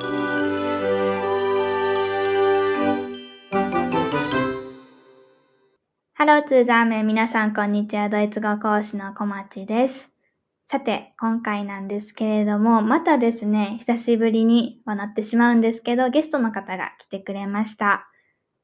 ハローツーザーメン皆さんこんにちは。ドイツ語講師の小町です。さて、今回なんですけれども、またですね、久しぶりにはなってしまうんですけど、ゲストの方が来てくれました。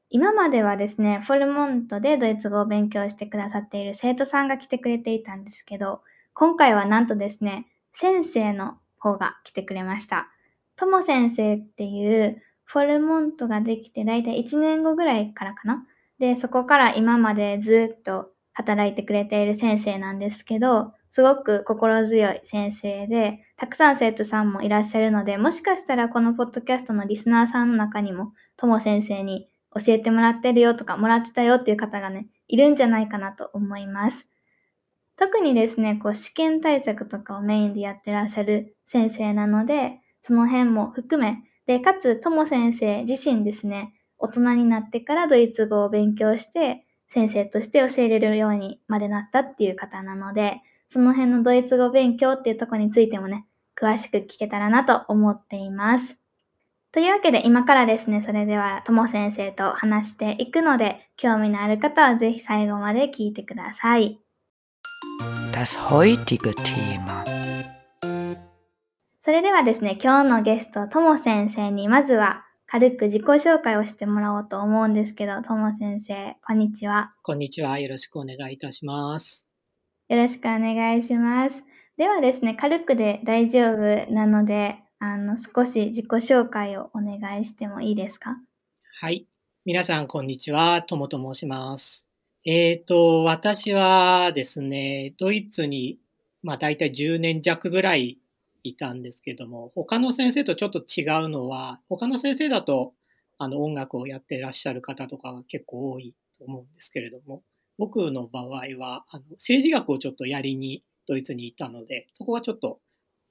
今まではですね、フォルモントでドイツ語を勉強してくださっている生徒さんが来てくれていたんですけど、今回はなんとですね、先生の方が来てくれました。とも先生っていうフォルモントができてだいたい1年後ぐらいからかなで、そこから今までずっと働いてくれている先生なんですけど、すごく心強い先生で、たくさん生徒さんもいらっしゃるので、もしかしたらこのポッドキャストのリスナーさんの中にも、とも先生に教えてもらってるよとか、もらってたよっていう方がね、いるんじゃないかなと思います。特にですね、こう試験対策とかをメインでやってらっしゃる先生なので、その辺も含め、で、かつ、とも先生自身ですね、大人になってからドイツ語を勉強して、先生として教えれるようにまでなったっていう方なので、その辺のドイツ語勉強っていうとこについてもね、詳しく聞けたらなと思っています。というわけで今からですね、それではとも先生と話していくので、興味のある方はぜひ最後まで聞いてください。Das heutige Thema. それではですね、今日のゲスト、とも先生にまずは軽く自己紹介をしてもらおうと思うんですけど、とも先生、こんにちは。こんにちは。よろしくお願いいたします。よろしくお願いします。ではですね、軽くで大丈夫なので、あの、少し自己紹介をお願いしてもいいですか？はい。皆さん、こんにちは。ともと申します。えっ、と、私はですね、ドイツに、まあ、大体10年弱ぐらいいたんですけども、他の先生とちょっと違うのは、他の先生だと、あの、音楽をやっていらっしゃる方とかが結構多いと思うんですけれども、僕の場合は、あの政治学をちょっとやりにドイツにいたので、そこはちょっと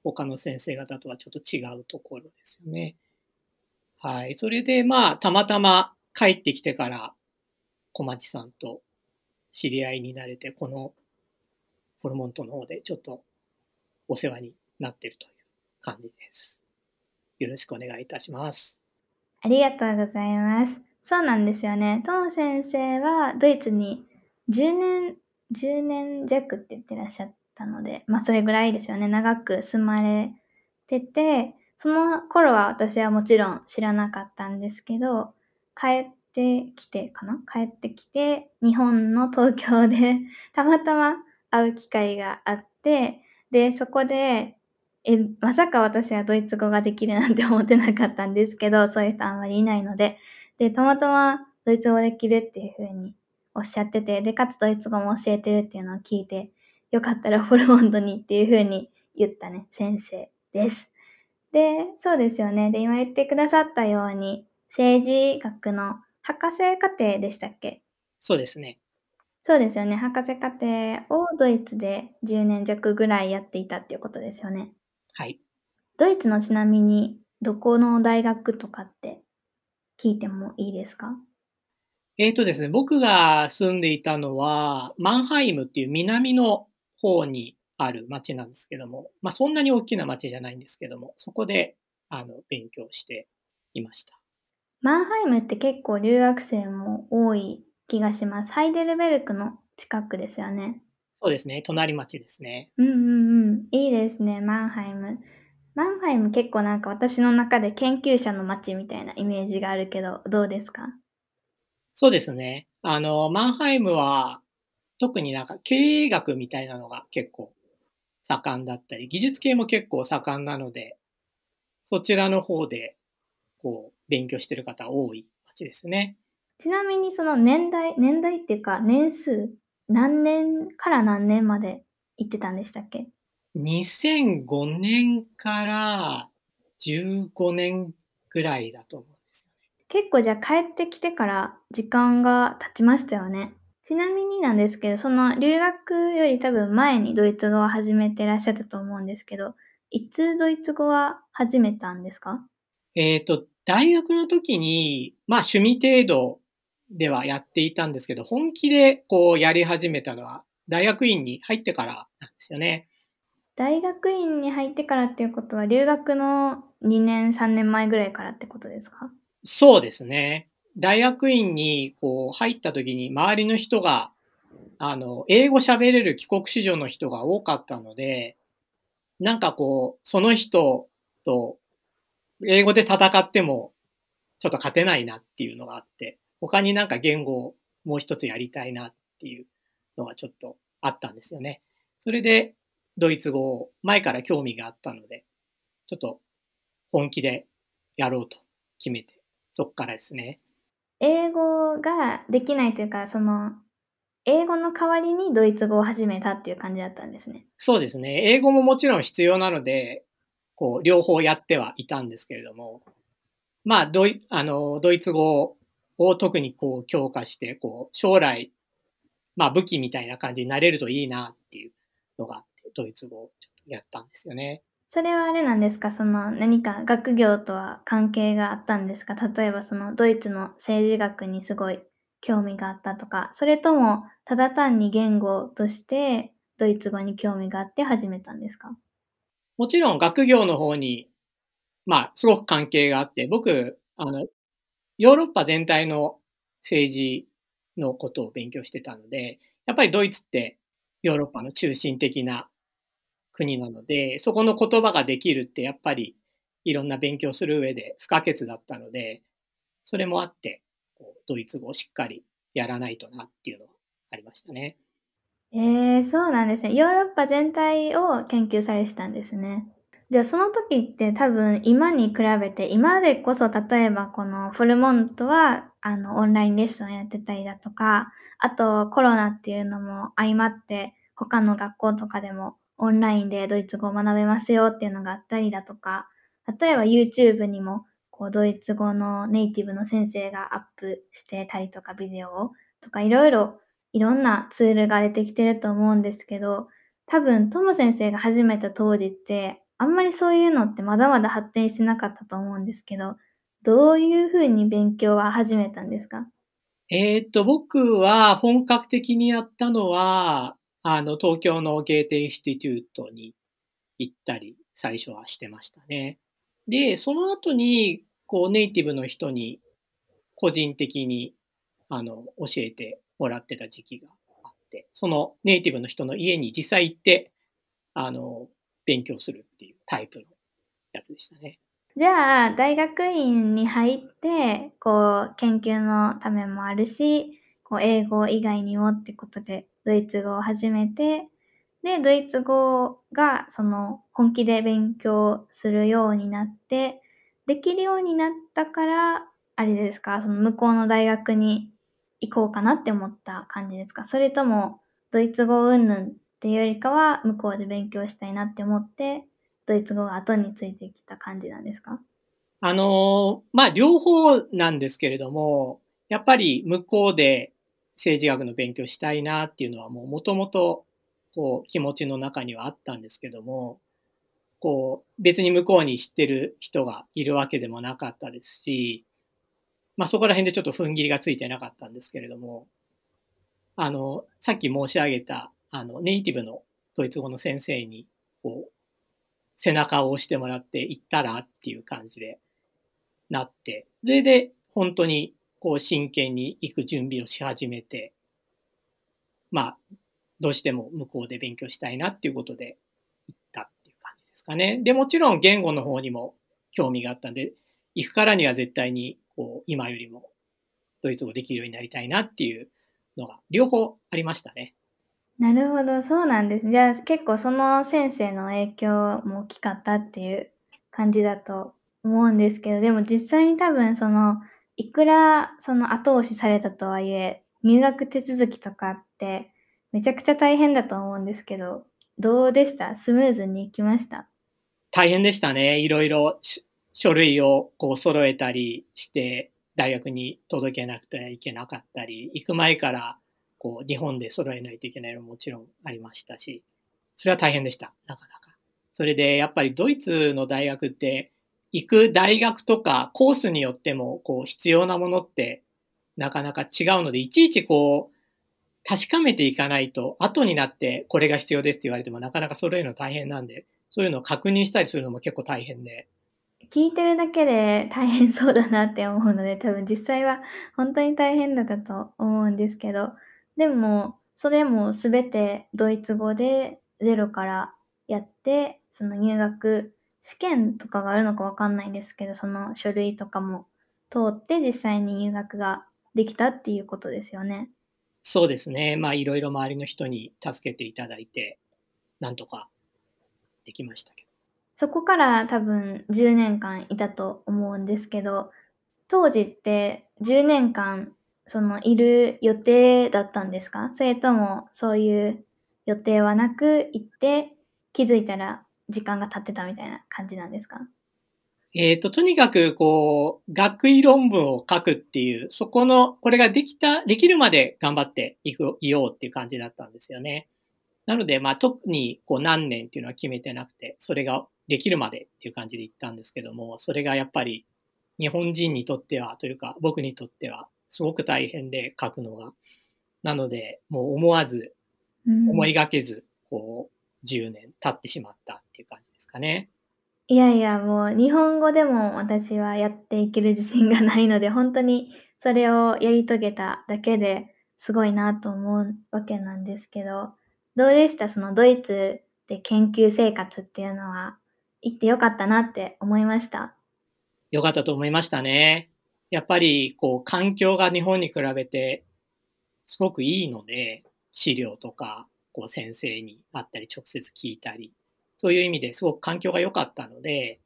他の先生方とはちょっと違うところですよね。はい。それで、まあ、たまたま帰ってきてから、小町さんと知り合いになれて、このフォルモントの方でちょっとお世話になっているという感じです。よろしくお願いいたします。ありがとうございます。そうなんですよね。とも先生はドイツに10年、10年弱って言ってらっしゃったので、まあそれぐらいですよね。長く住まれてて、その頃は私はもちろん知らなかったんですけど、帰ってきてかな？帰ってきて、日本の東京で たまたま会う機会があって、で、そこで、え、まさか私はドイツ語ができるなんて思ってなかったんですけど、そういう人あんまりいないので、で、たまたまドイツ語できるっていう風におっしゃってて、で、かつドイツ語も教えてるっていうのを聞いて、よかったら フォルモントにっていう風に言ったね、先生です。で、そうですよね。で、今言ってくださったように、政治学の博士課程でしたっけ？そうですね。そうですよね。博士課程をドイツで10年弱ぐらいやっていたっていうことですよね。はい。ドイツのちなみに、どこの大学とかって聞いてもいいですか？えっ、とですね、僕が住んでいたのは、マンハイムっていう南の方にある町なんですけども、まあそんなに大きな町じゃないんですけども、そこで、あの、勉強していました。マンハイムって結構留学生も多い気がします。ハイデルベルクの近くですよね。そうですね、隣町ですね。うんうんうん。いいですね、マンハイム。マンハイム結構なんか私の中で研究者の街みたいなイメージがあるけど、どうですか？そうですね。あの、マンハイムは、特になんか経営学みたいなのが結構盛んだったり、技術系も結構盛んなので、そちらの方で、こう、勉強してる方多い町ですね。ちなみにその年代、年代っていうか年数、何年から何年まで行ってたんでしたっけ？2005年から15年ぐらいだと思うんですよね。結構じゃあ帰ってきてから時間が経ちましたよね。ちなみになんですけど、その留学より多分前にドイツ語を始めてらっしゃったと思うんですけど、いつドイツ語は始めたんですか？えっ、と、大学の時に、まあ趣味程度ではやっていたんですけど、本気でこうやり始めたのは大学院に入ってからなんですよね。大学院に入ってからっていうことは、留学の2年、3年前ぐらいからってことですか？そうですね。大学院にこう入った時に周りの人が、あの、英語喋れる帰国子女の人が多かったので、なんかこう、その人と英語で戦ってもちょっと勝てないなっていうのがあって、他になんか言語をもう一つやりたいなっていうのがちょっとあったんですよね。それでドイツ語を前から興味があったので、ちょっと本気でやろうと決めて、そっからですね。英語ができないというか、その、英語の代わりにドイツ語を始めたっていう感じだったんですね。そうですね。英語ももちろん必要なので、こう、両方やってはいたんですけれども、まあ、ドイあのドイツ語を特にこう強化して、こう、将来、まあ武器みたいな感じになれるといいなっていうのがあって、ドイツ語をちょっとやったんですよね。それはあれなんですか？その何か学業とは関係があったんですか？例えばそのドイツの政治学にすごい興味があったとか、それともただ単に言語としてドイツ語に興味があって始めたんですか？もちろん学業の方に、まあ、すごく関係があって、僕、あの、ヨーロッパ全体の政治のことを勉強してたので、やっぱりドイツってヨーロッパの中心的な国なので、そこの言葉ができるってやっぱりいろんな勉強する上で不可欠だったので、それもあって、ドイツ語をしっかりやらないとなっていうのはありましたね。えー、そうなんですね。ヨーロッパ全体を研究されてたんですね。じゃあその時って多分今に比べて、今でこそ例えばこのフルモントはあのオンラインレッスンやってたりだとか、あとコロナっていうのも相まって他の学校とかでもオンラインでドイツ語を学べますよっていうのがあったりだとか、例えば YouTube にもこうドイツ語のネイティブの先生がアップしてたりとかビデオをとかいろいろいろんなツールが出てきてると思うんですけど、多分トム先生が始めた当時ってあんまりそういうのってまだまだ発展してなかったと思うんですけど、どういうふうに勉強は始めたんですか？えっ、と、僕は本格的にやったのは、あの、東京のゲーテインスティテュートに行ったり、最初はしてましたね。で、その後に、こう、ネイティブの人に、個人的に、あの、教えてもらってた時期があって、そのネイティブの人の家に実際行って、あの、勉強するっていうタイプのやつでしたね。じゃあ、大学院に入って、こう、研究のためもあるし、こう、英語以外にもってことで、ドイツ語を始めて、で、ドイツ語が、その、本気で勉強するようになって、できるようになったから、あれですか、その向こうの大学に行こうかなって思った感じですか？それとも、ドイツ語云々っていうよりかは、向こうで勉強したいなって思って、ドイツ語が後についてきた感じなんですか？あの、まあ、両方なんですけれども、やっぱり向こうで政治学の勉強したいなっていうのはもう元々こう気持ちの中にはあったんですけども、こう別に向こうに知ってる人がいるわけでもなかったですし、まあそこら辺でちょっと踏ん切りがついてなかったんですけれども、あの、さっき申し上げた、あの、ネイティブのドイツ語の先生に、こう、背中を押してもらって行ったらっていう感じでなって、それで本当にこう真剣に行く準備をし始めて、まあ、どうしても向こうで勉強したいなっていうことで行ったっていう感じですかね。で、もちろん言語の方にも興味があったんで、行くからには絶対にこう今よりもドイツ語できるようになりたいなっていうのが両方ありましたね。なるほど、そうなんです。じゃあ結構その先生の影響も大きかったっていう感じだと思うんですけど、でも実際に多分その、いくらその後押しされたとはいえ、入学手続きとかってめちゃくちゃ大変だと思うんですけど、どうでした？スムーズにいきました？大変でしたね。いろいろ書類をこう揃えたりして、大学に届けなくてはいけなかったり、行く前からこう日本で揃えないといけないのももちろんありましたし、それは大変でした。なかなか。それでやっぱりドイツの大学って、行く大学とかコースによってもこう必要なものってなかなか違うので、いちいちこう、確かめていかないと、後になってこれが必要ですって言われてもなかなか揃えるの大変なんで、そういうのを確認したりするのも結構大変で。聞いてるだけで大変そうだなって思うので、多分実際は本当に大変だったと思うんですけど、でも、それもすべてドイツ語でゼロからやって、その入学試験とかがあるのかわかんないんですけど、その書類とかも通って実際に入学ができたっていうことですよね。そうですね。まあいろいろ周りの人に助けていただいて、なんとかできましたけど。そこから多分10年間いたと思うんですけど、当時って10年間そのいる予定だったんですか？それともそういう予定はなく行って気づいたら時間が経ってたみたいな感じなんですか？えっ、と、とにかく、こう、学位論文を書くっていう、そこの、これができた、できるまで頑張っていく、いようっていう感じだったんですよね。なので、まあ、特に、こう、何年っていうのは決めてなくて、それができるまでっていう感じで言ったんですけども、それがやっぱり、日本人にとっては、というか、僕にとっては、すごく大変で書くのが。なので、もう思わず、思いがけず、こう、10年経ってしまったっていう感じですかね。いやいや、もう日本語でも私はやっていける自信がないので、本当にそれをやり遂げただけですごいなと思うわけなんですけど、どうでした？そのドイツで研究生活っていうのは行ってよかったなって思いました？よかったと思いましたね。やっぱりこう環境が日本に比べてすごくいいので、資料とかこう先生に会ったり直接聞いたり、そういう意味ですごく環境が良かったので、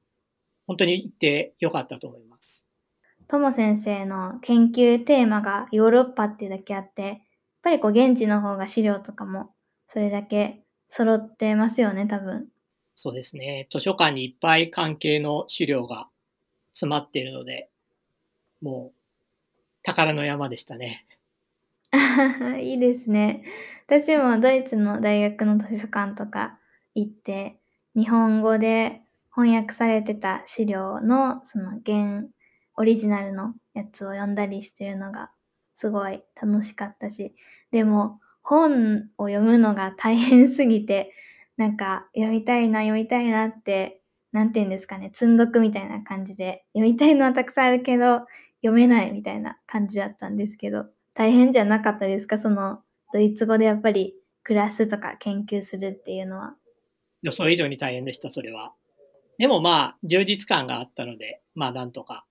本当に行って良かったと思います。とも先生の研究テーマがヨーロッパっていうだけあって、やっぱりこう現地の方が資料とかもそれだけ揃ってますよね、多分。そうですね。図書館にいっぱい関係の資料が詰まっているので、もう宝の山でしたね。いいですね。私もドイツの大学の図書館とか行って、日本語で翻訳されてた資料のその原オリジナルのやつを読んだりしてるのがすごい楽しかったし、でも本を読むのが大変すぎて、なんか読みたいな読みたいなって、なんて言うんですかね、積んどくみたいな感じで、読みたいのはたくさんあるけど、読めないみたいな感じだったんですけど、大変じゃなかったですか？その、ドイツ語でやっぱりクラスとか研究するっていうのは。予想以上に大変でした、それは。でもまあ、充実感があったので、まあ、なんとか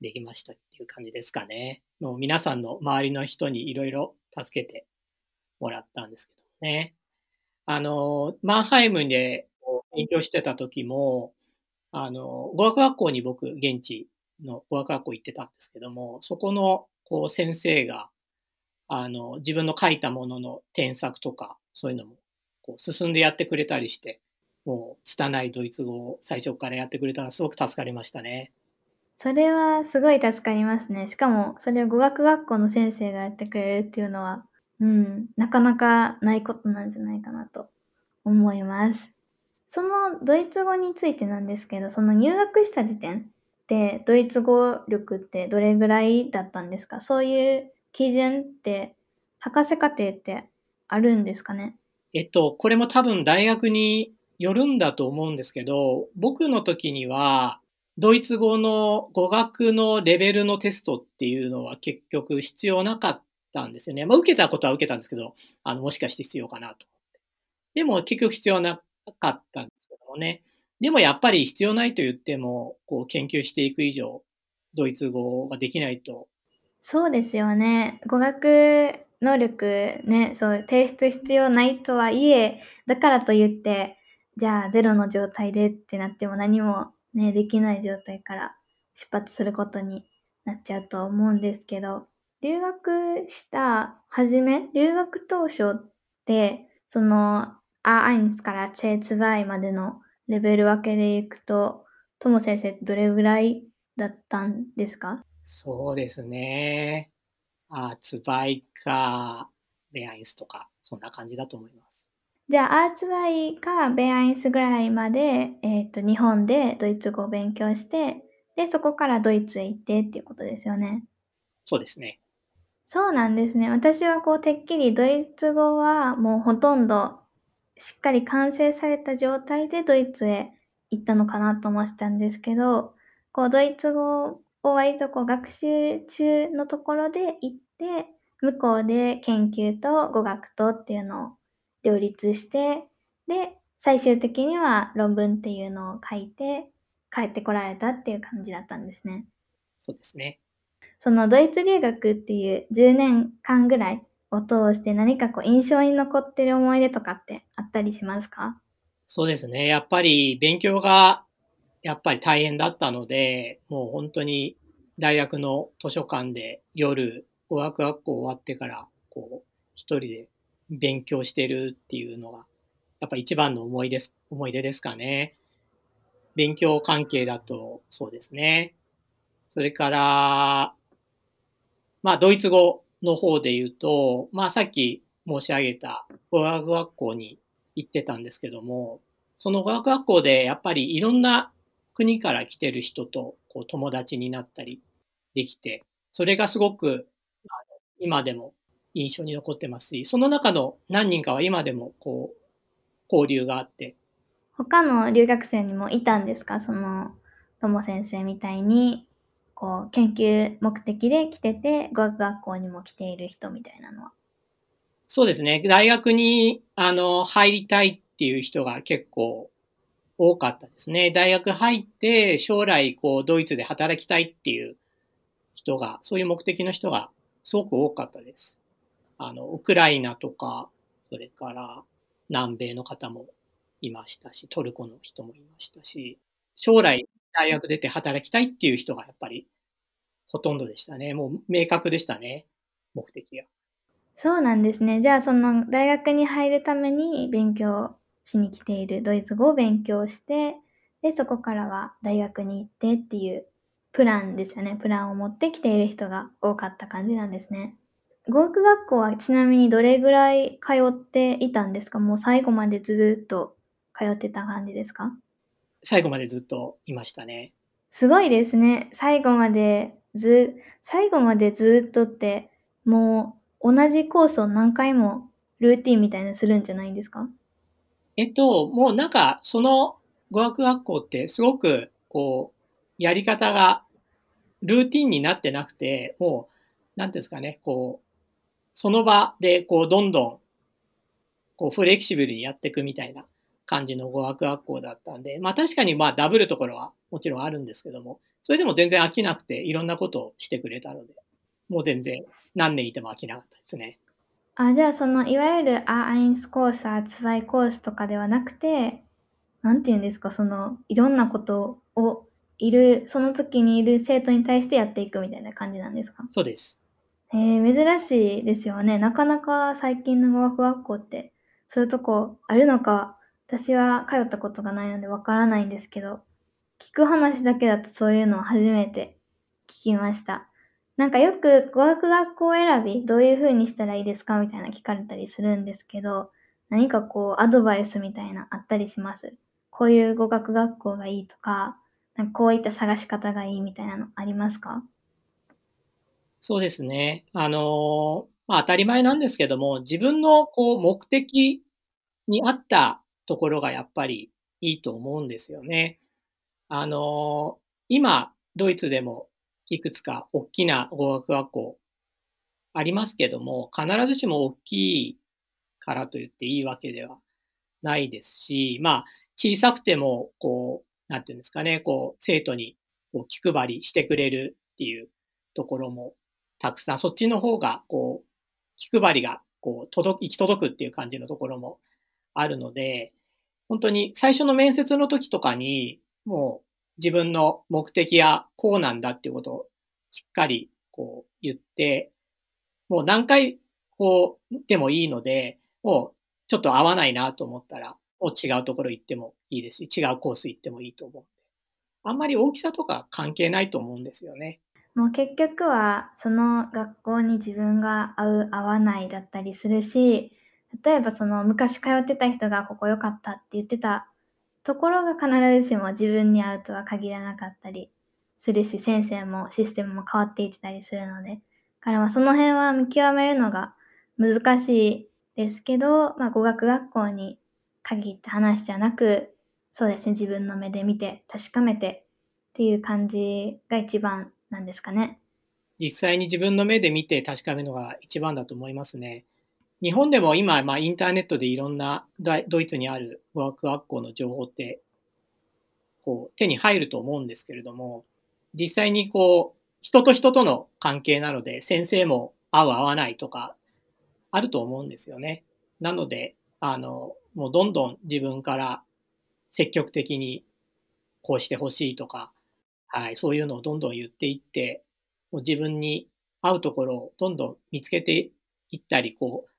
できましたっていう感じですかね。もう皆さんの周りの人にいろいろ助けてもらったんですけどね。あの、マンハイムで勉強してた時も、あの、語学学校に僕、現地の語学学校行ってたんですけども、そこの、こう、先生が、あの、自分の書いたものの添削とか、そういうのも、こう、進んでやってくれたりして、もう、拙いドイツ語を最初からやってくれたのはすごく助かりましたね。それはすごい助かりますね。しかも、それを語学学校の先生がやってくれるっていうのは、うん、なかなかないことなんじゃないかなと思います。そのドイツ語についてなんですけど、その入学した時点でドイツ語力ってどれぐらいだったんですか？そういう基準って博士課程ってあるんですかね？えっと、これも多分大学によるんだと思うんですけど、僕の時には、ドイツ語の語学のレベルのテストっていうのは結局必要なかったんですよね。まあ、受けたことは受けたんですけど、あの、もしかして必要かなと。でも結局必要なかったんですけどもね。でもやっぱり必要ないと言っても、こう研究していく以上、ドイツ語ができないと。そうですよね。語学能力ね、そう、提出必要ないとはいえ、だからと言って、じゃあゼロの状態でってなっても何もね、できない状態から出発することになっちゃうと思うんですけど、留学した初め、留学当初って、その A1 から C2 までのレベル分けでいくと、とも先生どれぐらいだったんですか？そうですね。あ、ツバイか、ベアインスとか、そんな感じだと思います。じゃあ、アーツバイかベアインスぐらいまで、えっ、ー、と、日本でドイツ語を勉強して、で、そこからドイツへ行ってっていうことですよね。そうですね。そうなんですね。私はこうてっきりドイツ語はもうほとんどしっかり完成された状態でドイツへ行ったのかなと思ってたんですけど、こうドイツ語を割とこう学習中のところで行って、向こうで研究と語学とっていうのを両立して、で、最終的には論文っていうのを書いて帰ってこられたっていう感じだったんですね。そうですね。そのドイツ留学っていう10年間ぐらいを通して何かこう印象に残ってる思い出とかってあったりしますか？そうですね。やっぱり勉強がやっぱり大変だったので、もう本当に大学の図書館で夜語学学校終わってからこう一人で勉強してるっていうのがやっぱ一番の思いです思い出ですかね。勉強関係だとそうですね。それから、まあドイツ語の方で言うと、まあさっき申し上げた語学学校に行ってたんですけども、その語学学校でやっぱりいろんな国から来てる人とこう友達になったりできて、それがすごく今でも印象に残ってますし、その中の何人かは今でもこう交流があって、他の留学生にもいたんですか？その、とも先生みたいに、こう、研究目的で来てて、語学学校にも来ている人みたいなのは。そうですね、大学にあの入りたいっていう人が結構多かったですね。大学入って将来こうドイツで働きたいっていう人が、そういう目的の人がすごく多かったです。あの、ウクライナとか、それから南米の方もいましたし、トルコの人もいましたし、将来大学出て働きたいっていう人がやっぱりほとんどでしたね。もう明確でしたね、目的が。そうなんですね。じゃあ、その、大学に入るために勉強しに来ているドイツ語を勉強して、で、そこからは大学に行ってっていうプランですよね。プランを持ってきている人が多かった感じなんですね。語学学校はちなみにどれぐらい通っていたんですか？もう最後までずっと通ってた感じですか？最後までずっといましたね。すごいですね。最後までず、最後までずっとって、もう同じコースを何回もルーティンみたいなのするんじゃないんですか？えっと、もうなんか、その語学学校ってすごく、こう、やり方がルーティンになってなくて、もう、なんですかね、こう、その場で、こう、どんどん、こう、フレキシブルにやっていくみたいな感じの語学学校だったんで、まあ確かにまあダブるところはもちろんあるんですけども、それでも全然飽きなくて、いろんなことをしてくれたので、もう全然何年いても飽きなかったですね。あ、じゃあその、いわゆる A1 コース、A2 コースとかではなくて、なんて言うんですか、その、いろんなことをいる、その時にいる生徒に対してやっていくみたいな感じなんですか？そうです。へえ、珍しいですよね。なかなか最近の語学学校って、そういうとこあるのか、私は通ったことがないのでわからないんですけど、聞く話だけだとそういうのを初めて聞きました。なんかよく語学学校選び、どういう風にしたらいいですかみたいな聞かれたりするんですけど、何かこうアドバイスみたいなあったりします？こういう語学学校がいいとか、なんかこういった探し方がいいみたいなのありますか？そうですね。あの、まあ、当たり前なんですけども、自分のこう目的に合ったところがやっぱりいいと思うんですよね。あの、今、ドイツでもいくつか大きな語学学校ありますけども、必ずしも大きいからと言っていいわけではないですし、まあ、小さくても、こう、なんていうんですかね、こう、生徒にこう気配りしてくれるっていうところもたくさん、そっちの方が、こう、気配りが、こう、届く、行き届くっていう感じのところもあるので、本当に最初の面接の時とかに、もう自分の目的やこうなんだっていうことをしっかりこう言って、もう何回こうでもいいので、もうちょっと合わないなと思ったら、もう違うところ行ってもいいですし、違うコース行ってもいいと思う。あんまり大きさとか関係ないと思うんですよね。もう結局はその学校に自分が合う合わないだったりするし例えばその昔通ってた人がここ良かったって言ってたところが必ずしも自分に合うとは限らなかったりするし先生もシステムも変わっていってたりするのでからまあその辺は見極めるのが難しいですけど、まあ語学学校に限った話じゃなく、そうですね、自分の目で見て確かめてっていう感じが一番なんですかね。実際に自分の目で見て確かめるのが一番だと思いますね。日本でも今、まあ、インターネットでいろんなドイツにある語学学校の情報ってこう手に入ると思うんですけれども実際にこう人と人との関係なので先生も合う合わないとかあると思うんですよね。なのであのもうどんどん自分から積極的にこうしてほしいとか、はい、そういうのをどんどん言っていってもう自分に合うところをどんどん見つけていったりこう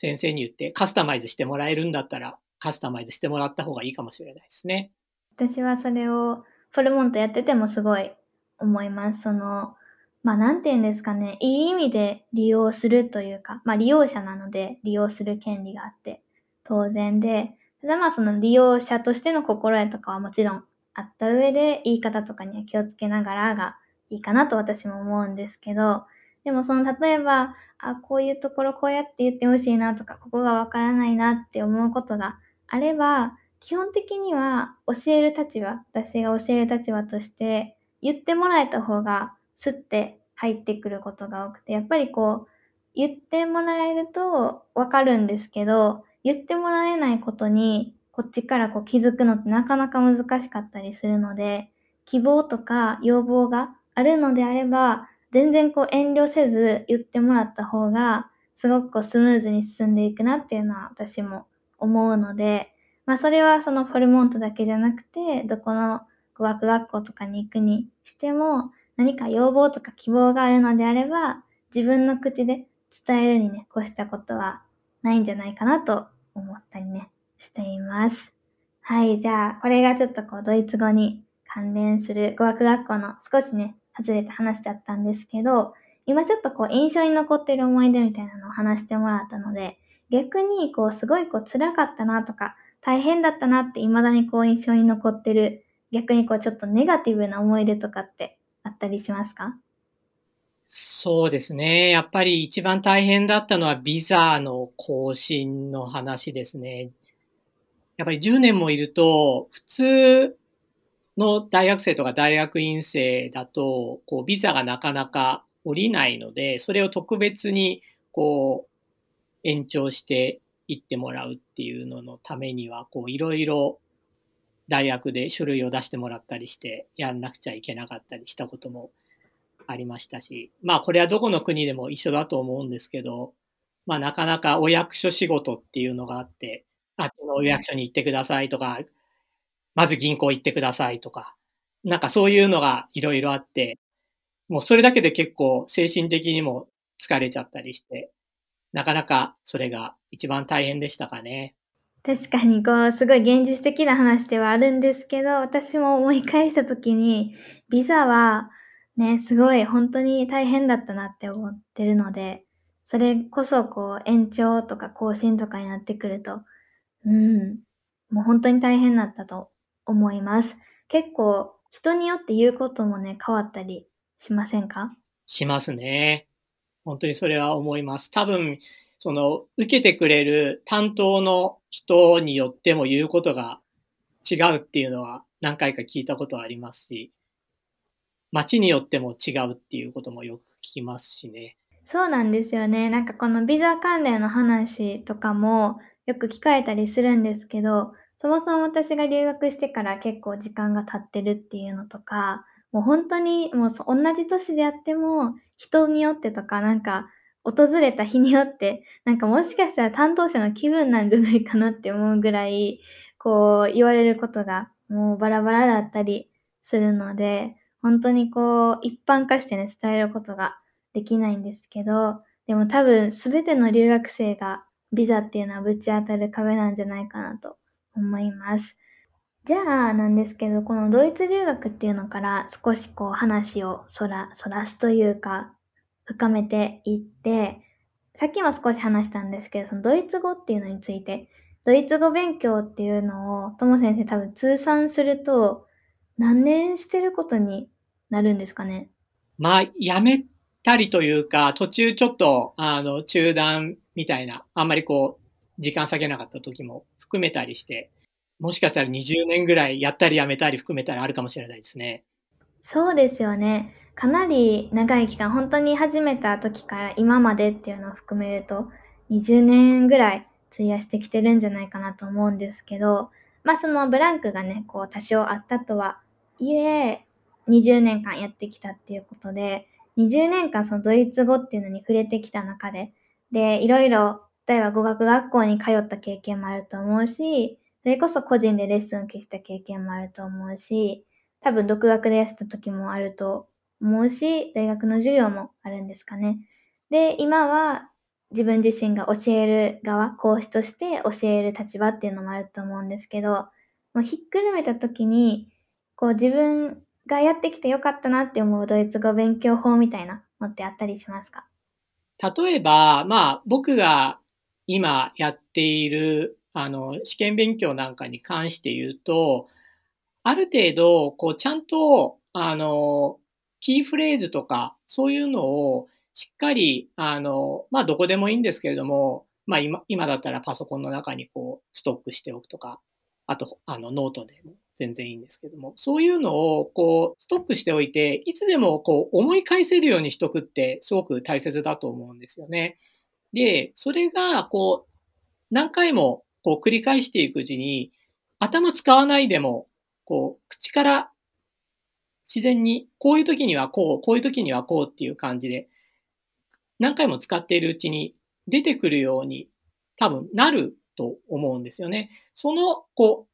先生に言ってカスタマイズしてもらえるんだったらカスタマイズしてもらった方がいいかもしれないですね。私はそれをフォルモントやっててもすごい思います。その、まあなんて言うんですかね、いい意味で利用するというか、まあ利用者なので利用する権利があって当然で、ただまあその利用者としての心得とかはもちろんあった上で言い方とかには気をつけながらがいいかなと私も思うんですけど、でもその例えばあ、こういうところこうやって言ってほしいなとか、ここがわからないなって思うことがあれば、基本的には教える立場、私が教える立場として言ってもらえた方がスッて入ってくることが多くて、やっぱりこう、言ってもらえるとわかるんですけど、言ってもらえないことにこっちからこう気づくのってなかなか難しかったりするので、希望とか要望があるのであれば、全然こう遠慮せず言ってもらった方が、すごくこうスムーズに進んでいくなっていうのは私も思うので、まあそれはそのフォルモントだけじゃなくて、どこの語学学校とかに行くにしても、何か要望とか希望があるのであれば、自分の口で伝えるにね、こうしたことはないんじゃないかなと思ったりね、しています。はい、じゃあ、これがちょっとこう、ドイツ語に関連する語学学校の少しね、外れた話だったんですけど、今ちょっとこう印象に残ってる思い出みたいなのを話してもらったので、逆にこうすごいこう辛かったなとか、大変だったなって未だにこう印象に残ってる、逆にこうちょっとネガティブな思い出とかってあったりしますか？そうですね。やっぱり一番大変だったのはビザの更新の話ですね。やっぱり10年もいると、普通の大学生とか大学院生だと、こう、ビザがなかなか下りないので、それを特別に、こう、延長していってもらうっていうののためには、こう、いろいろ大学で書類を出してもらったりして、やんなくちゃいけなかったりしたこともありましたし、まあ、これはどこの国でも一緒だと思うんですけど、まあ、なかなかお役所仕事っていうのがあって、あっちのお役所に行ってくださいとか、まず銀行行ってくださいとか、なんかそういうのがいろいろあって、もうそれだけで結構精神的にも疲れちゃったりして、なかなかそれが一番大変でしたかね。確かにこう、すごい現実的な話ではあるんですけど、私も思い返した時に、ビザはね、すごい本当に大変だったなって思ってるので、それこそこう延長とか更新とかになってくると、うん、もう本当に大変だったと思います。結構人によって言うこともね、変わったりしませんか？しますね。本当にそれは思います。多分、その、受けてくれる担当の人によっても言うことが違うっていうのは何回か聞いたことありますし、街によっても違うっていうこともよく聞きますしね。そうなんですよね。なんかこのビザ関連の話とかもよく聞かれたりするんですけど、そもそも私が留学してから結構時間が経ってるっていうのとか、もう本当にもう同じ年であっても人によってとかなんか訪れた日によってなんかもしかしたら担当者の気分なんじゃないかなって思うぐらいこう言われることがもうバラバラだったりするので本当にこう一般化してね伝えることができないんですけどでも多分全ての留学生がビザっていうのはぶち当たる壁なんじゃないかなと思います。じゃあなんですけど、このドイツ留学っていうのから少しこう話をそら、そらすというか、深めていって、さっきも少し話したんですけど、そのドイツ語っていうのについて、ドイツ語勉強っていうのを、とも先生多分通算すると、何年してることになるんですかね？まあ、やめたりというか、途中ちょっと、あの、中断みたいな、あんまりこう、時間下げなかった時も含めたりして、もしかしたら20年ぐらいやったりやめたり含めたらあるかもしれないですね。そうですよね。かなり長い期間、本当に始めた時から今までっていうのを含めると、20年ぐらい費やしてきてるんじゃないかなと思うんですけど、まあそのブランクがね、こう多少あったとはいえ、20年間やってきたっていうことで、20年間そのドイツ語っていうのに触れてきた中で、で、いろいろ、例えば語学学校に通った経験もあると思うし、それこそ個人でレッスン受けした経験もあると思うし、多分独学でやってた時もあると思うし、大学の授業もあるんですかね。で、今は自分自身が教える側、講師として教える立場っていうのもあると思うんですけど、もうひっくるめた時に、こう自分がやってきてよかったなって思うドイツ語勉強法みたいなのってあったりしますか？例えば、まあ僕が今やっているあの試験勉強なんかに関して言うと、ある程度、こうちゃんと、あの、キーフレーズとか、そういうのをしっかり、あの、まあ、どこでもいいんですけれども、まあ、今、今だったらパソコンの中にこう、ストックしておくとか、あと、あの、ノートでも全然いいんですけども、そういうのを、こう、ストックしておいて、いつでも、こう、思い返せるようにしとくって、すごく大切だと思うんですよね。で、それが、こう、何回も、こう、繰り返していくうちに、頭使わないでも、こう、口から自然に、こういう時にはこう、こういう時にはこうっていう感じで、何回も使っているうちに出てくるように多分なると思うんですよね。その、こう、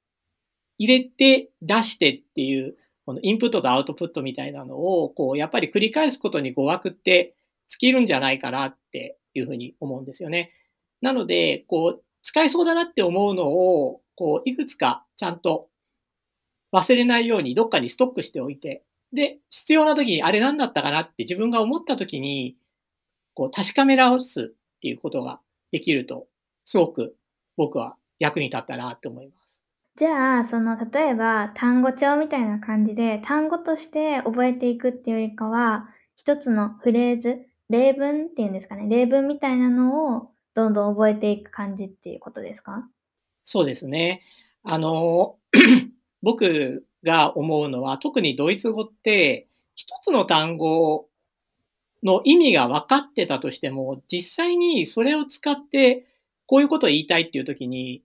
入れて出してっていう、このインプットとアウトプットみたいなのを、こう、やっぱり繰り返すことに語学って尽きるんじゃないかなっていうふうに思うんですよね。なので、こう、使えそうだなって思うのを、こう、いくつかちゃんと忘れないようにどっかにストックしておいて、で、必要な時にあれ何だったかなって自分が思った時に、こう確かめ直すっていうことができると、すごく僕は役に立ったなって思います。じゃあ、その、例えば単語帳みたいな感じで、単語として覚えていくっていうよりかは、一つのフレーズ、例文っていうんですかね、例文みたいなのをどんどん覚えていく感じっていうことですか？そうですね。あの、僕が思うのは、特にドイツ語って、一つの単語の意味が分かってたとしても、実際にそれを使ってこういうことを言いたいっていう時に、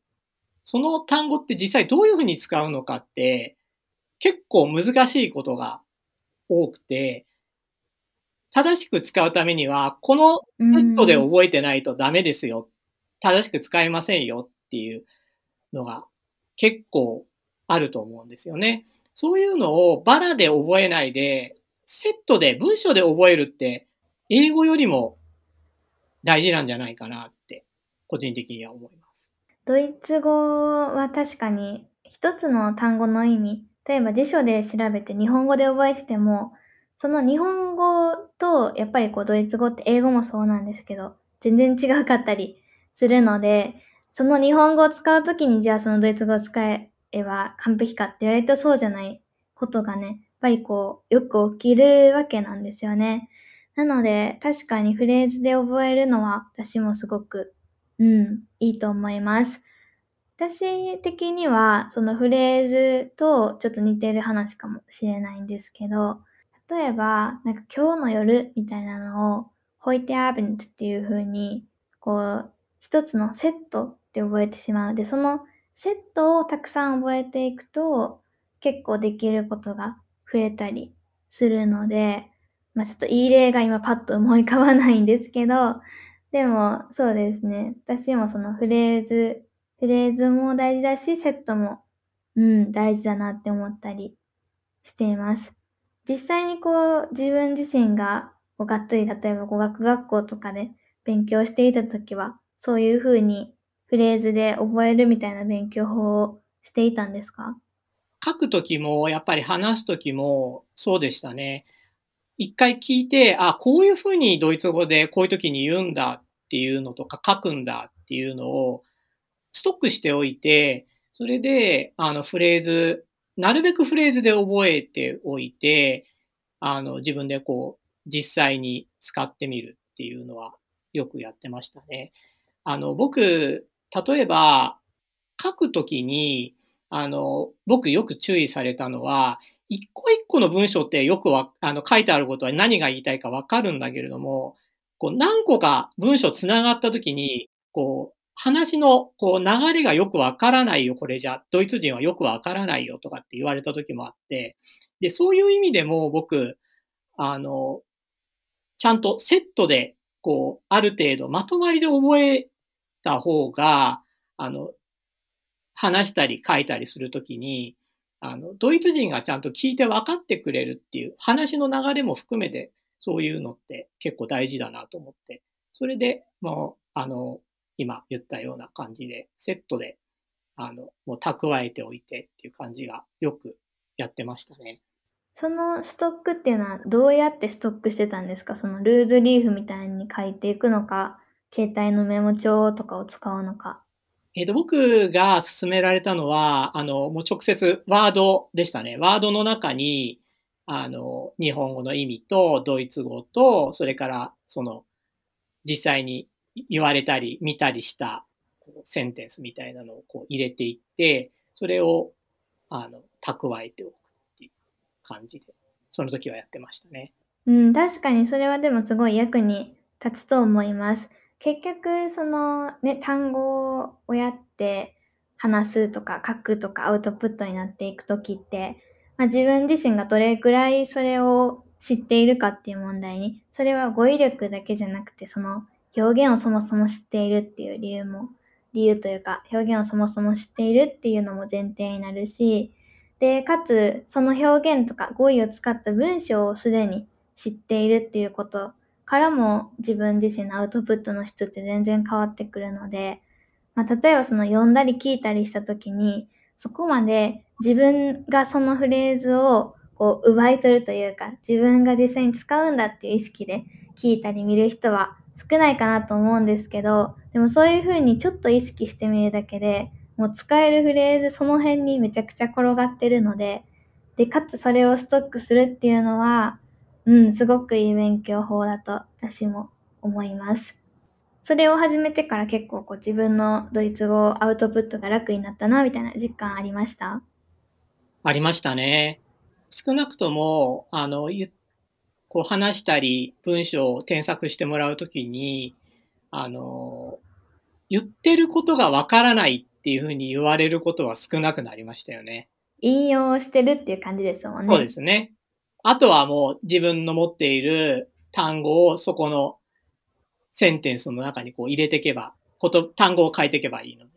その単語って実際どういうふうに使うのかって結構難しいことが多くて、正しく使うためには、このセットで覚えてないとダメですよ。正しく使えませんよっていうのが結構あると思うんですよね。そういうのをバラで覚えないで、セットで文章で覚えるって英語よりも大事なんじゃないかなって個人的には思います。ドイツ語は確かに一つの単語の意味、例えば辞書で調べて日本語で覚えてても、その日本語とやっぱりこうドイツ語って英語もそうなんですけど、全然違うかったりするので、その日本語を使うときにじゃあそのドイツ語を使えば完璧かって言われるとそうじゃないことがね、やっぱりこうよく起きるわけなんですよね。なので、確かにフレーズで覚えるのは私もすごく、うん、いいと思います。私的には、そのフレーズとちょっと似てる話かもしれないんですけど、例えば、なんか今日の夜みたいなのを、ホイテアーベントっていう風に、こう、一つのセットって覚えてしまう。で、そのセットをたくさん覚えていくと、結構できることが増えたりするので、まあちょっといい例が今パッと思い浮かばないんですけど、でもそうですね。私もそのフレーズ、フレーズも大事だし、セットも、うん、大事だなって思ったりしています。実際にこう自分自身がこうがっつり例えば語学学校とかで勉強していた時は、そういう風にフレーズで覚えるみたいな勉強法をしていたんですか？書くときも、やっぱり話すときもそうでしたね。一回聞いて、あ、こういうふうにドイツ語でこういう時に言うんだっていうのとか書くんだっていうのをストックしておいて、それで、あの、フレーズ、なるべくフレーズで覚えておいて、あの、自分でこう、実際に使ってみるっていうのはよくやってましたね。あの、僕、例えば、書くときに、あの、僕よく注意されたのは、一個一個の文章ってよくわ、あの、書いてあることは何が言いたいかわかるんだけれども、こう、何個か文章つながったときに、こう、話のこう流れがよくわからないよ、これじゃ。ドイツ人はよくわからないよとかって言われた時もあって、で、そういう意味でも僕、あの、ちゃんとセットで、こう、ある程度まとまりで覚えた方が、あの、話したり書いたりするときに、あの、ドイツ人がちゃんと聞いて分かってくれるっていう話の流れも含めて、そういうのって結構大事だなと思って、それで、もう、あの、今言ったような感じで、セットで、あの、もう蓄えておいてっていう感じがよくやってましたね。そのストックっていうのはどうやってストックしてたんですか？そのルーズリーフみたいに書いていくのか、携帯のメモ帳とかを使うのか。えっ、と、僕が勧められたのは、あの、もう直接ワードでしたね。ワードの中に、あの、日本語の意味とドイツ語と、それからその、実際に言われたり見たりしたセンテンスみたいなのをこう入れていって、それをあの蓄えておくっていう感じで、その時はやってましたね。うん、確かにそれはでもすごい役に立つと思います。結局、そのね、単語をやって話すとか書くとかアウトプットになっていく時って、まあ、自分自身がどれくらいそれを知っているかっていう問題に、それは語彙力だけじゃなくて、その表現をそもそも知っているっていう理由も、理由というか、表現をそもそも知っているっていうのも前提になるし、で、かつ、その表現とか語彙を使った文章をすでに知っているっていうことからも自分自身のアウトプットの質って全然変わってくるので、まあ、例えばその読んだり聞いたりした時に、そこまで自分がそのフレーズをこう奪い取るというか、自分が実際に使うんだっていう意識で聞いたり見る人は少ないかなと思うんですけど、でもそういう風にちょっと意識してみるだけで、もう使えるフレーズその辺にめちゃくちゃ転がってるので、で、かつそれをストックするっていうのは、うん、すごくいい勉強法だと私も思います。それを始めてから結構こう自分のドイツ語アウトプットが楽になったなみたいな実感ありました？ありましたね。少なくとも、あの、言っこう話したり文章を添削してもらうときに、あの、言ってることがわからないっていうふうに言われることは少なくなりましたよね。引用してるっていう感じですもんね。そうですね。あとはもう自分の持っている単語をそこのセンテンスの中にこう入れていけば、こと単語を変えていけばいいので。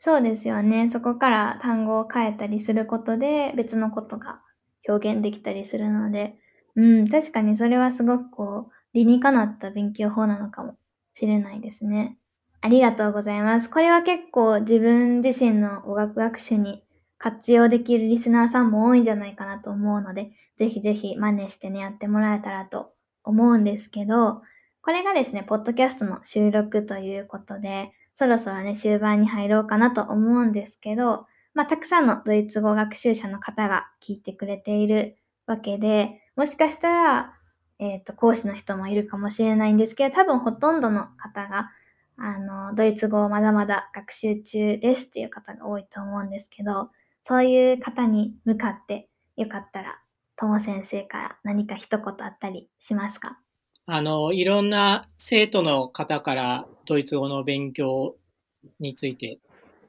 そうですよね。そこから単語を変えたりすることで別のことが表現できたりするので、うん、確かにそれはすごくこう、理にかなった勉強法なのかもしれないですね。ありがとうございます。これは結構自分自身の語学学習に活用できるリスナーさんも多いんじゃないかなと思うので、ぜひぜひ真似してね、やってもらえたらと思うんですけど、これがですね、ポッドキャストの収録ということで、そろそろね、終盤に入ろうかなと思うんですけど、まあ、たくさんのドイツ語学習者の方が聞いてくれているわけで、もしかしたら、えっ、ー、と、講師の人もいるかもしれないんですけど、多分ほとんどの方が、あの、ドイツ語をまだまだ学習中ですっていう方が多いと思うんですけど、そういう方に向かってよかったら、とも先生から何か一言あったりしますか？あの、いろんな生徒の方からドイツ語の勉強について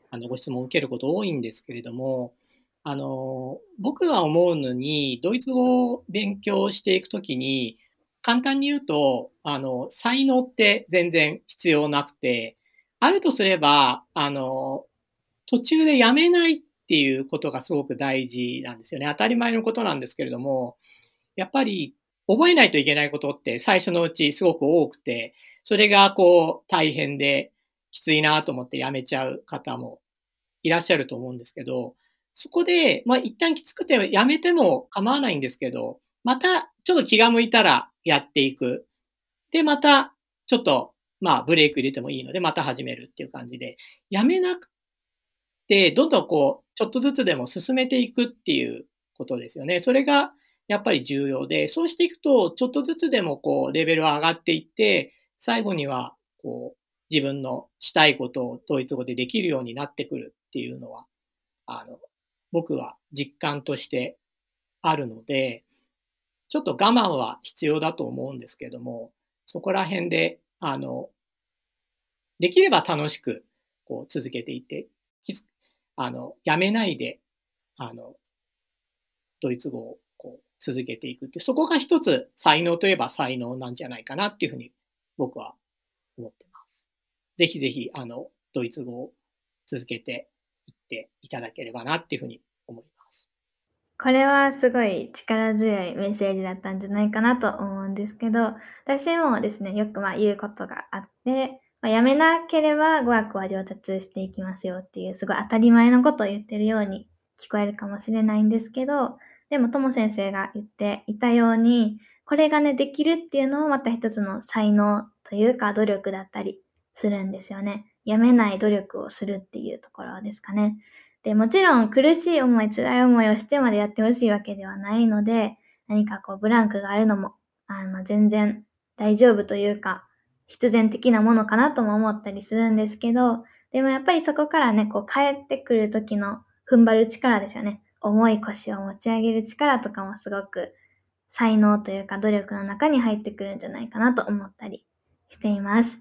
あのご質問を受けること多いんですけれども、あの、僕が思うのに、ドイツ語を勉強していくときに、簡単に言うと、あの、才能って全然必要なくて、あるとすれば、あの、途中でやめないっていうことがすごく大事なんですよね。当たり前のことなんですけれども、やっぱり覚えないといけないことって最初のうちすごく多くて、それがこう大変できついなと思ってやめちゃう方もいらっしゃると思うんですけど、そこで、まあ一旦きつくてやめても構わないんですけど、またちょっと気が向いたらやっていく。で、またちょっと、まあブレイク入れてもいいので、また始めるっていう感じで、やめなくて、どんどんこう、ちょっとずつでも進めていくっていうことですよね。それが、やっぱり重要で、そうしていくと、ちょっとずつでもこう、レベルは上がっていって、最後には、こう、自分のしたいことをドイツ語でできるようになってくるっていうのは、あの、僕は実感としてあるので、ちょっと我慢は必要だと思うんですけども、そこら辺で、あの、できれば楽しく、こう、続けていって、あの、やめないで、あの、ドイツ語をこう続けていくって、そこが一つ才能といえば才能なんじゃないかなっていうふうに僕は思ってます。ぜひぜひ、あの、ドイツ語を続けてていただければなっていうふうに思います。これはすごい力強いメッセージだったんじゃないかなと思うんですけど、私もですね、よくまあ言うことがあって、まあ、やめなければ語学は上達していきますよっていうすごい当たり前のことを言ってるように聞こえるかもしれないんですけど、でもとも先生が言っていたように、これがね、できるっていうのもまた一つの才能というか努力だったりするんですよね。やめない努力をするっていうところですかね。で、もちろん苦しい思い、辛い思いをしてまでやってほしいわけではないので、何かこうブランクがあるのも、あの、全然大丈夫というか、必然的なものかなとも思ったりするんですけど、でもやっぱりそこからね、こう帰ってくる時の踏ん張る力ですよね。重い腰を持ち上げる力とかもすごく才能というか努力の中に入ってくるんじゃないかなと思ったりしています。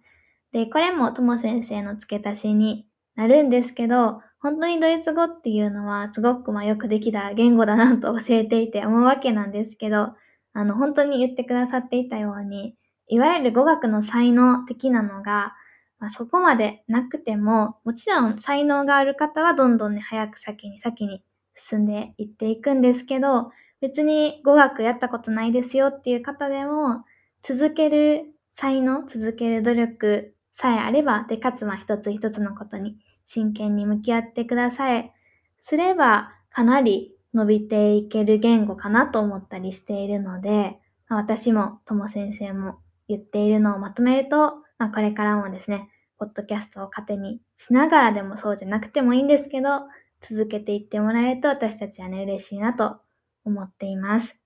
で、これもとも先生の付け足しになるんですけど、本当にドイツ語っていうのはすごくまあよくできた言語だなと教えていて思うわけなんですけど、あの本当に言ってくださっていたように、いわゆる語学の才能的なのが、まあ、そこまでなくても、もちろん才能がある方はどんどんね、早く先に先に進んでいっていくんですけど、別に語学やったことないですよっていう方でも、続ける才能、続ける努力さえあれば、で、かつま一つ一つのことに真剣に向き合ってください。すれば、かなり伸びていける言語かなと思ったりしているので、ま私もとも先生も言っているのをまとめると、まあ、これからもですね、ポッドキャストを糧にしながらでもそうじゃなくてもいいんですけど、続けていってもらえると私たちはね、嬉しいなと思っています。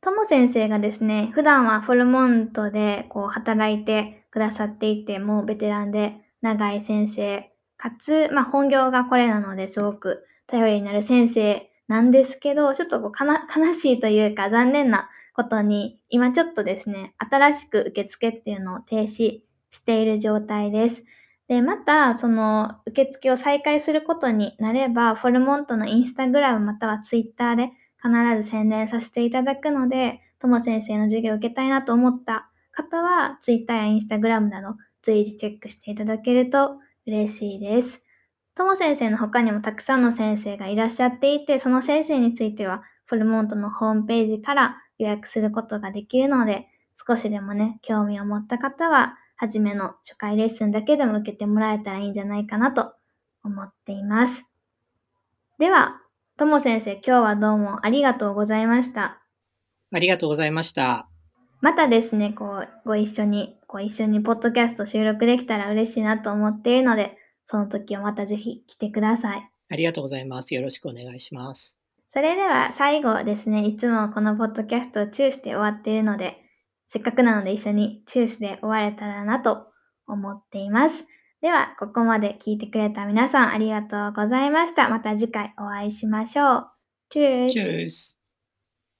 とも先生がですね、普段はフォルモントでこう働いてくださっていて、もうベテランで長い先生、かつ、まあ本業がこれなのですごく頼りになる先生なんですけど、ちょっとこうかな悲しいというか残念なことに、今ちょっとですね、新しく受付っていうのを停止している状態です。で、また、その受付を再開することになれば、フォルモントのインスタグラムまたはツイッターで必ず宣伝させていただくので、とも先生の授業を受けたいなと思った方は、ツイッターやインスタグラムなど随時チェックしていただけると嬉しいです。とも先生の他にもたくさんの先生がいらっしゃっていて、その先生については、フォルモントのホームページから予約することができるので、少しでもね、興味を持った方は、初めの初回レッスンだけでも受けてもらえたらいいんじゃないかなと思っています。では、とも先生、今日はどうもありがとうございました。ありがとうございました。またですね、こう、ご一緒に、こう一緒にポッドキャスト収録できたら嬉しいなと思っているので、その時はまたぜひ来てください。ありがとうございます。よろしくお願いします。それでは最後ですね、いつもこのポッドキャストをチューして終わっているので、せっかくなので一緒にチューして終われたらなと思っています。では、ここまで聞いてくれた皆さんありがとうございました。また次回お会いしましょう。チュース.